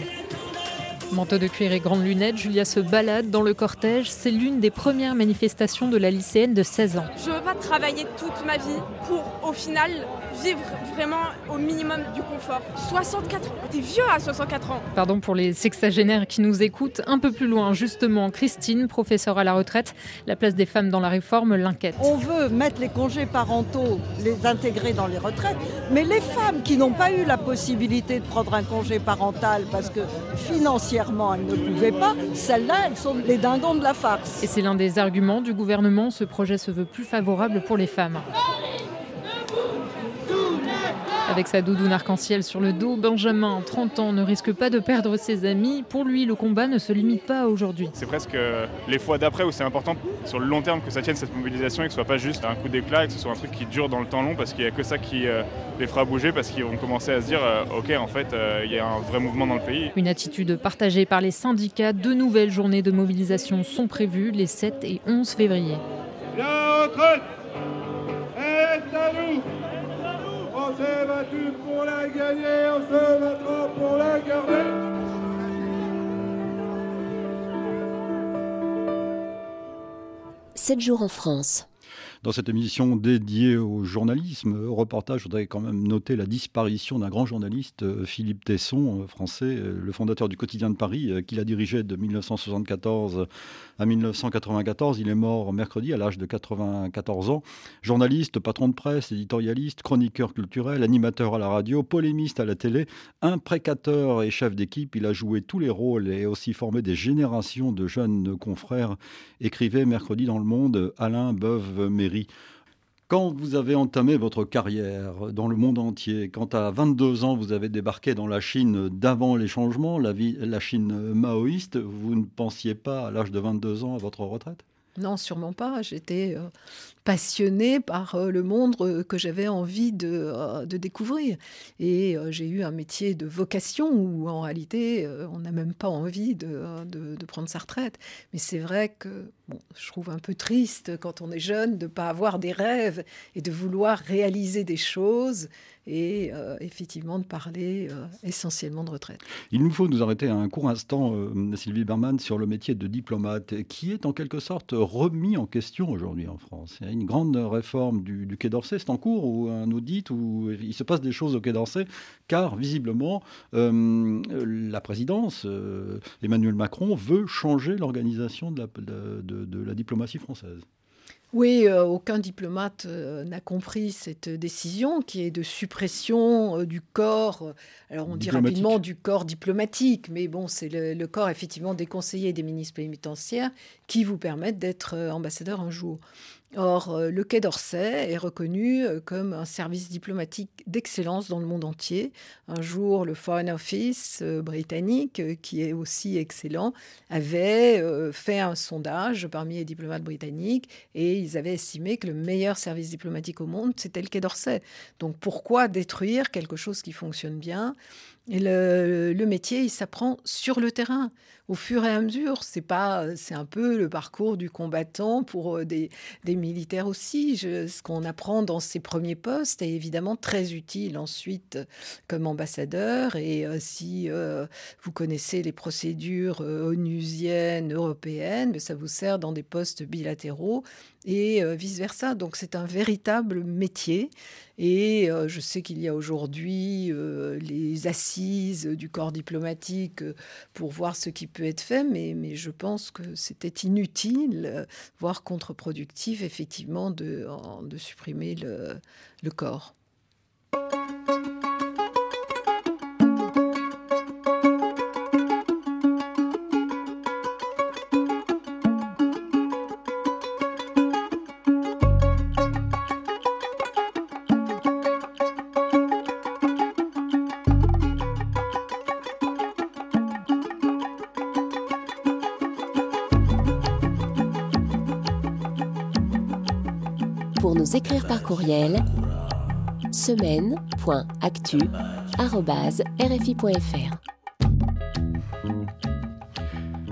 [SPEAKER 18] Manteau de cuir et grandes lunettes, Julia se balade dans le cortège. C'est l'une des premières manifestations de la lycéenne de 16 ans.
[SPEAKER 19] Je ne veux pas travailler toute ma vie pour, au final, vivre vraiment au minimum du confort. 64 ans, t'es vieux à 64 ans.
[SPEAKER 18] Pardon pour les sexagénaires qui nous écoutent. Un peu plus loin, justement, Christine, professeure à la retraite, la place des femmes dans la réforme l'inquiète.
[SPEAKER 20] On veut mettre les congés parentaux, les intégrer dans les retraites, mais les femmes qui n'ont pas eu la possibilité de prendre un congé parental parce que financièrement elles ne pouvaient pas, celles-là, elles sont les dindons de la farce.
[SPEAKER 18] Et c'est l'un des arguments du gouvernement. Ce projet se veut plus favorable pour les femmes. Avec sa doudoune arc-en-ciel sur le dos, Benjamin, 30 ans, ne risque pas de perdre ses amis. Pour lui, le combat ne se limite pas à aujourd'hui.
[SPEAKER 21] C'est presque euh, les fois d'après où c'est important sur le long terme que ça tienne cette mobilisation et que ce soit pas juste un coup d'éclat, que ce soit un truc qui dure dans le temps long parce qu'il n'y a que ça qui euh, les fera bouger parce qu'ils vont commencer à se dire euh, ok en fait il y a un vrai mouvement dans le pays.
[SPEAKER 18] Une attitude partagée par les syndicats. Deux nouvelles journées de mobilisation sont prévues les 7 et 11 février.
[SPEAKER 22] La retraite est à nous on s'est battu pour la gagner, on se battra pour la garder.
[SPEAKER 4] Sept jours en France.
[SPEAKER 1] Dans cette émission dédiée au journalisme, au reportage, je voudrais quand même noter la disparition d'un grand journaliste, euh, Philippe Tesson, euh, français, euh, le fondateur du quotidien de Paris, qu'il a dirigé de 1974 à 1994. Il est mort mercredi à l'âge de 94 ans. Journaliste, patron de presse, éditorialiste, chroniqueur culturel, animateur à la radio, polémiste à la télé, imprécateur et chef d'équipe. Il a joué tous les rôles et aussi formé des générations de jeunes confrères. Écrivait mercredi dans Le Monde Alain Beuve-Méry quand vous avez entamé votre carrière dans le monde entier, quand à 22 ans vous avez débarqué dans la Chine d'avant les changements, la, Chine maoïste, vous ne pensiez pas à l'âge de 22 ans à votre retraite?
[SPEAKER 6] Non, sûrement pas. J'étais euh, passionnée par euh, le monde euh, que j'avais envie de, découvrir. Et j'ai eu un métier de vocation où en réalité on n'a même pas envie de, de, prendre sa retraite. Mais c'est vrai que bon, je trouve un peu triste quand on est jeune de ne pas avoir des rêves et de vouloir réaliser des choses et euh, effectivement de parler euh, essentiellement de retraite.
[SPEAKER 1] Il nous faut nous arrêter un court instant, euh, Sylvie Berman, sur le métier de diplomate, qui est en quelque sorte remis en question aujourd'hui en France. Il y a une grande réforme du, Quai d'Orsay, c'est en cours, ou un audit, où il se passe des choses au Quai d'Orsay, car visiblement, la présidence, Emmanuel Macron, veut changer l'organisation de la, de la diplomatie française.
[SPEAKER 6] Oui, euh, aucun diplomate euh, n'a compris cette décision qui est de suppression euh, du corps, alors on dit rapidement du corps diplomatique, mais bon, c'est le, corps effectivement des conseillers et des ministres pénitentiaires qui vous permettent d'être ambassadeur un jour. Or, euh, le Quai d'Orsay est reconnu euh, comme un service diplomatique d'excellence dans le monde entier. Un jour, le Foreign Office euh, britannique, qui est aussi excellent, avait fait un sondage parmi les diplomates britanniques et ils avaient estimé que le meilleur service diplomatique au monde, c'était le Quai d'Orsay. Donc pourquoi détruire quelque chose qui fonctionne bien? Et le, métier, il s'apprend sur le terrain, au fur et à mesure. C'est pas, c'est un peu le parcours du combattant pour euh, des, militaires aussi. ce qu'on apprend dans ses premiers postes est évidemment très utile ensuite comme ambassadeur. Et euh, si euh, vous connaissez les procédures onusiennes, européennes, ça vous sert dans des postes bilatéraux et euh, vice-versa. Donc c'est un véritable métier. Et euh, je sais qu'il y a aujourd'hui euh, les assises du corps diplomatique pour voir ce qui peut être fait, mais, je pense que c'était inutile, voire contre-productif, effectivement, de, supprimer le corps.
[SPEAKER 4] Écrire par courriel semaine.actu.rfi.fr.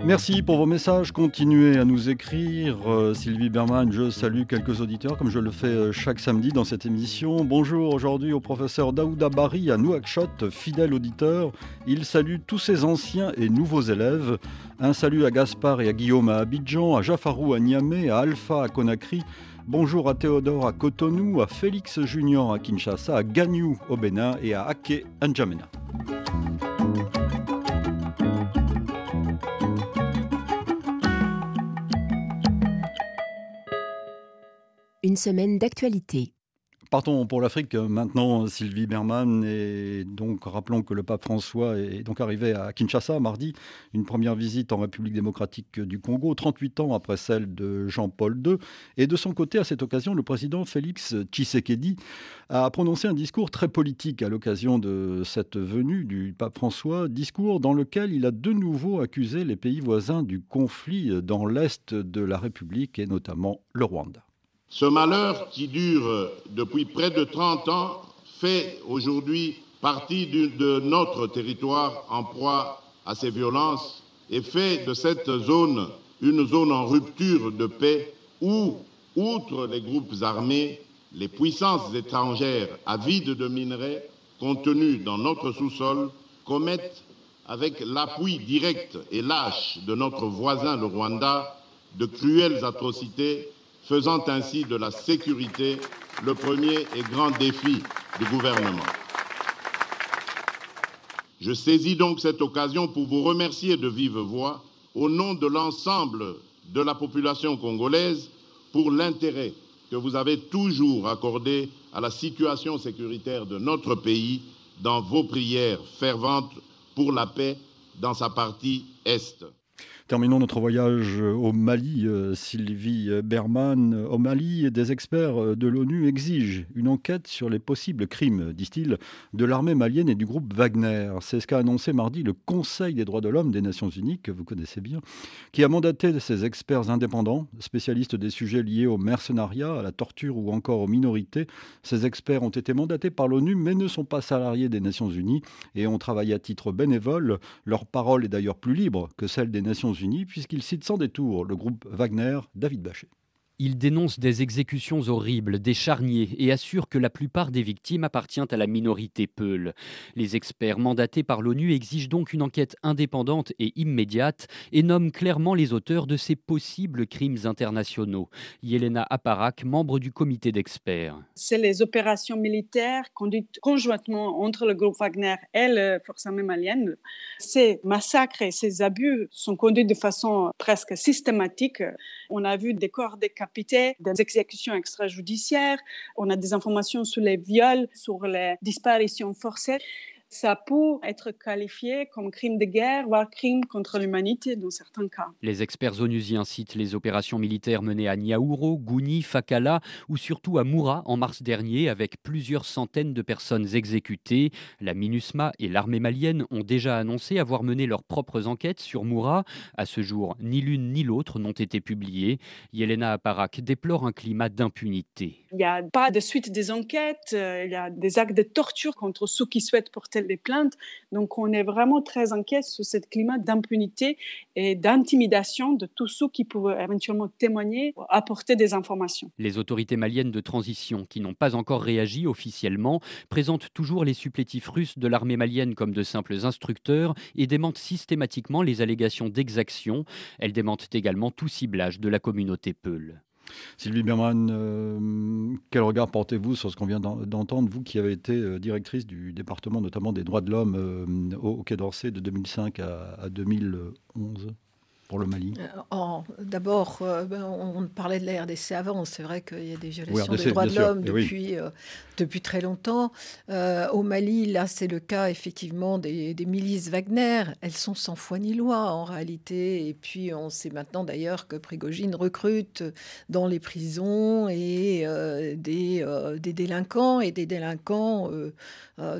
[SPEAKER 1] Merci pour vos messages. Continuez à nous écrire. Euh, Sylvie Berman, je salue quelques auditeurs comme je le fais euh, chaque samedi dans cette émission. Bonjour aujourd'hui au professeur Daouda Bari à Nouakchott, fidèle auditeur. Il salue tous ses anciens et nouveaux élèves. Un salut à Gaspard et à Guillaume à Abidjan, à Jafarou à Niamey, à Alpha à Conakry. Bonjour à Théodore à Cotonou, à Félix Junior à Kinshasa, à Gagnou au Bénin et à Ake N'Djamena.
[SPEAKER 4] Une semaine d'actualité.
[SPEAKER 1] Partons pour l'Afrique maintenant, Sylvie Berman. Et donc, rappelons que le pape François est donc arrivé à Kinshasa mardi, une première visite en République démocratique du Congo, 38 ans après celle de Jean-Paul II. Et de son côté, à cette occasion, le président Félix Tshisekedi a prononcé un discours très politique à l'occasion de cette venue du pape François, discours dans lequel il a de nouveau accusé les pays voisins du conflit dans l'Est de la République et notamment le Rwanda.
[SPEAKER 23] Ce malheur qui dure depuis près de 30 ans fait aujourd'hui partie de notre territoire en proie à ces violences et fait de cette zone une zone en rupture de paix où, outre les groupes armés, les puissances étrangères avides de minerais contenus dans notre sous-sol commettent, avec l'appui direct et lâche de notre voisin le Rwanda, de cruelles atrocités faisant ainsi de la sécurité le premier et grand défi du gouvernement. Je saisis donc cette occasion pour vous remercier de vive voix, au nom de l'ensemble de la population congolaise, pour l'intérêt que vous avez toujours accordé à la situation sécuritaire de notre pays dans vos prières ferventes pour la paix dans sa partie Est.
[SPEAKER 1] Terminons notre voyage au Mali. Euh, Sylvie Berman, au Mali, des experts euh, de l'ONU exigent une enquête sur les possibles crimes, disent-ils, de l'armée malienne et du groupe Wagner. C'est ce qu'a annoncé mardi le Conseil des droits de l'homme des Nations Unies, que vous connaissez bien, qui a mandaté ces experts indépendants, spécialistes des sujets liés au mercenariat, à la torture ou encore aux minorités. Ces experts ont été mandatés par l'ONU mais ne sont pas salariés des Nations Unies et ont travaillé à titre bénévole. Leur parole est d'ailleurs plus libre que celle des Nations Puisqu'il cite sans détour le groupe Wagner, David Bachet.
[SPEAKER 24] Il dénonce des exécutions horribles, des charniers et assure que la plupart des victimes appartiennent à la minorité Peul. Les experts mandatés par l'ONU exigent donc une enquête indépendante et immédiate et nomment clairement les auteurs de ces possibles crimes internationaux. Yelena Aparak, membre du comité d'experts.
[SPEAKER 25] C'est les opérations militaires conduites conjointement entre le groupe Wagner et les forces armées maliennes. Ces massacres et ces abus sont conduits de façon presque systématique On a vu des corps décapités, des exécutions extrajudiciaires. On a des informations sur les viols, sur les disparitions forcées ça peut être qualifié comme crime de guerre, voire crime contre l'humanité dans certains cas.
[SPEAKER 24] Les experts onusiens citent les opérations militaires menées à Niaouro, Gouni, Fakala ou surtout à Moura en mars dernier avec plusieurs centaines de personnes exécutées. La MINUSMA et l'armée malienne ont déjà annoncé avoir mené leurs propres enquêtes sur Moura. À ce jour, ni l'une ni l'autre n'ont été publiées. Yelena Aparak déplore un climat d'impunité.
[SPEAKER 25] Il n'y a pas de suite des enquêtes, euh, il y a des actes de torture contre ceux qui souhaitent porter des plaintes. Donc on est vraiment très inquiet sur ce climat d'impunité et d'intimidation de tous ceux qui pouvaient éventuellement témoigner, apporter des informations.
[SPEAKER 24] Les autorités maliennes de transition, qui n'ont pas encore réagi officiellement, présentent toujours les supplétifs russes de l'armée malienne comme de simples instructeurs et démentent systématiquement les allégations d'exaction. Elles démentent également tout ciblage de la communauté Peul.
[SPEAKER 1] Sylvie Berman, euh, quel regard portez-vous sur ce qu'on vient d'entendre, vous qui avez été euh, directrice du département notamment des droits de l'homme euh, au, Quai d'Orsay de 2005 à, à 2011 le Mali
[SPEAKER 6] euh, D'abord, euh, ben, on parlait de la RDC avant. C'est vrai qu'il y a des violations des droits de l'homme depuis, euh, depuis très longtemps. au Mali, là, c'est le cas effectivement des, milices Wagner. Elles sont sans foi ni loi en réalité. Et puis, on sait maintenant d'ailleurs que Prigogine recrute dans les prisons et des, des délinquants et des délinquants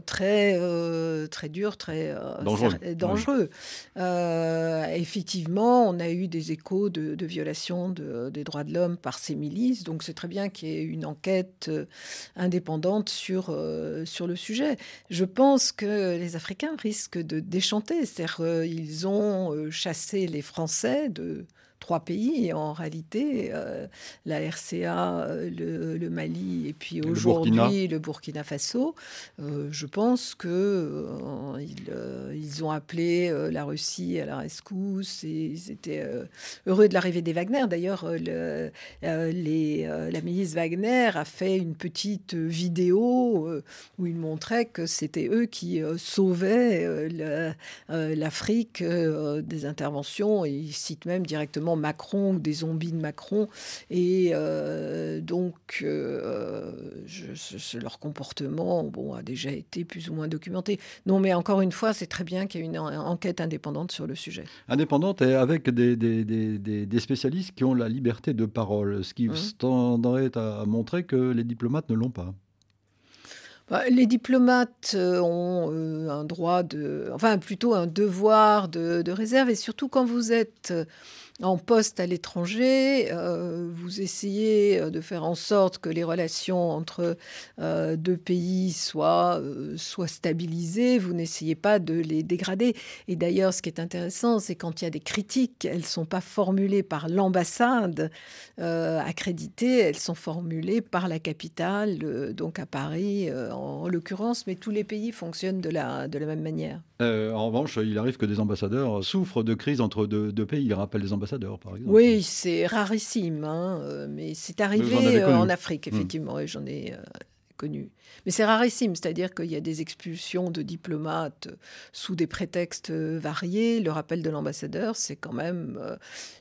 [SPEAKER 6] très, très durs, très dangereux. dangereux. effectivement, on a eu des échos de, violations des droits de l'homme par ces milices, donc c'est très bien qu'il y ait une enquête euh, indépendante sur, euh, sur le sujet. Je pense que les Africains risquent de déchanter, c'est-à-dire qu'ils ont chassé les Français de trois pays en réalité, euh, la RCA, euh, le, Mali et puis aujourd'hui le Burkina Faso. Euh, je pense que ils, ont appelé la Russie à la rescousse et ils étaient heureux de l'arrivée des Wagner. D'ailleurs, la milice Wagner a fait une petite vidéo où il montrait que c'était eux qui sauvaient l'Afrique des interventions et ils citent même directement Macron ou des zombies de Macron. Et euh, donc, euh, leur comportement bon, a déjà été plus ou moins documenté. Non, mais encore une fois, c'est très bien qu'il y ait une enquête indépendante sur le sujet.
[SPEAKER 1] Indépendante et avec des, des, des, spécialistes qui ont la liberté de parole, ce qui mmh. tendrait à montrer que les diplomates ne l'ont pas.
[SPEAKER 6] Bah, les diplomates euh, ont un droit de, enfin plutôt un devoir de, de réserve, et surtout quand vous êtes en poste à l'étranger, euh, vous essayez euh, de faire en sorte que les relations entre euh, deux pays soient, stabilisées, vous n'essayez pas de les dégrader. Et d'ailleurs, ce qui est intéressant, c'est quand il y a des critiques, elles ne sont pas formulées par l'ambassade accréditée, elles sont formulées par la capitale, donc à Paris en, l'occurrence, mais tous les pays fonctionnent de la, même manière.
[SPEAKER 1] en revanche, il arrive que des ambassadeurs souffrent de crise entre deux, pays. Par exemple.
[SPEAKER 6] Oui, c'est rarissime, hein, euh, mais c'est arrivé euh, en Afrique, hmm. effectivement, et j'en ai euh, connu. Mais c'est rarissime, c'est-à-dire qu'il y a des expulsions de diplomates sous des prétextes variés. Le rappel de l'ambassadeur, c'est quand même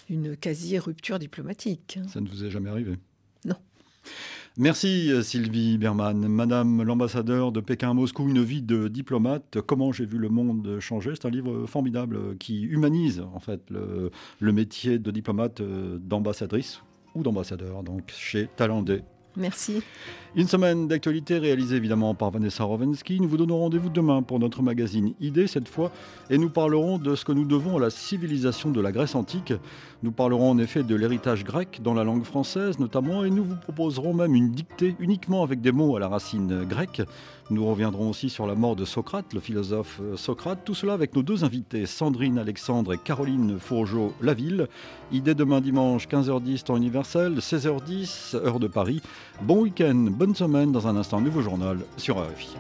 [SPEAKER 6] une quasi-rupture diplomatique.
[SPEAKER 1] Ça ne vous est jamais arrivé?
[SPEAKER 6] Non.
[SPEAKER 1] Merci Sylvie Berman. Madame l'ambassadeur de Pékin à Moscou, une vie de diplomate, comment j'ai vu le monde changer? C'est un livre formidable qui humanise en fait le, le métier de diplomate, euh, d'ambassadrice ou d'ambassadeur, donc chez Talandais
[SPEAKER 6] Merci.
[SPEAKER 1] Une semaine d'actualité réalisée évidemment par Vanessa Rovensky. Nous vous donnons rendez-vous demain pour notre magazine Idée cette fois et nous parlerons de ce que nous devons à la civilisation de la Grèce antique. Nous parlerons en effet de l'héritage grec dans la langue française notamment et nous vous proposerons même une dictée uniquement avec des mots à la racine grecque. Nous reviendrons aussi sur la mort de Socrate, le philosophe euh, Socrate. Tout cela avec nos deux invités, Sandrine Alexandre et Caroline Fourgeot-Laville. Idée demain dimanche, 15h10 temps universel, 16h10 heure de Paris. Bon week-end, bonne semaine. Dans un instant, nouveau journal sur RFI.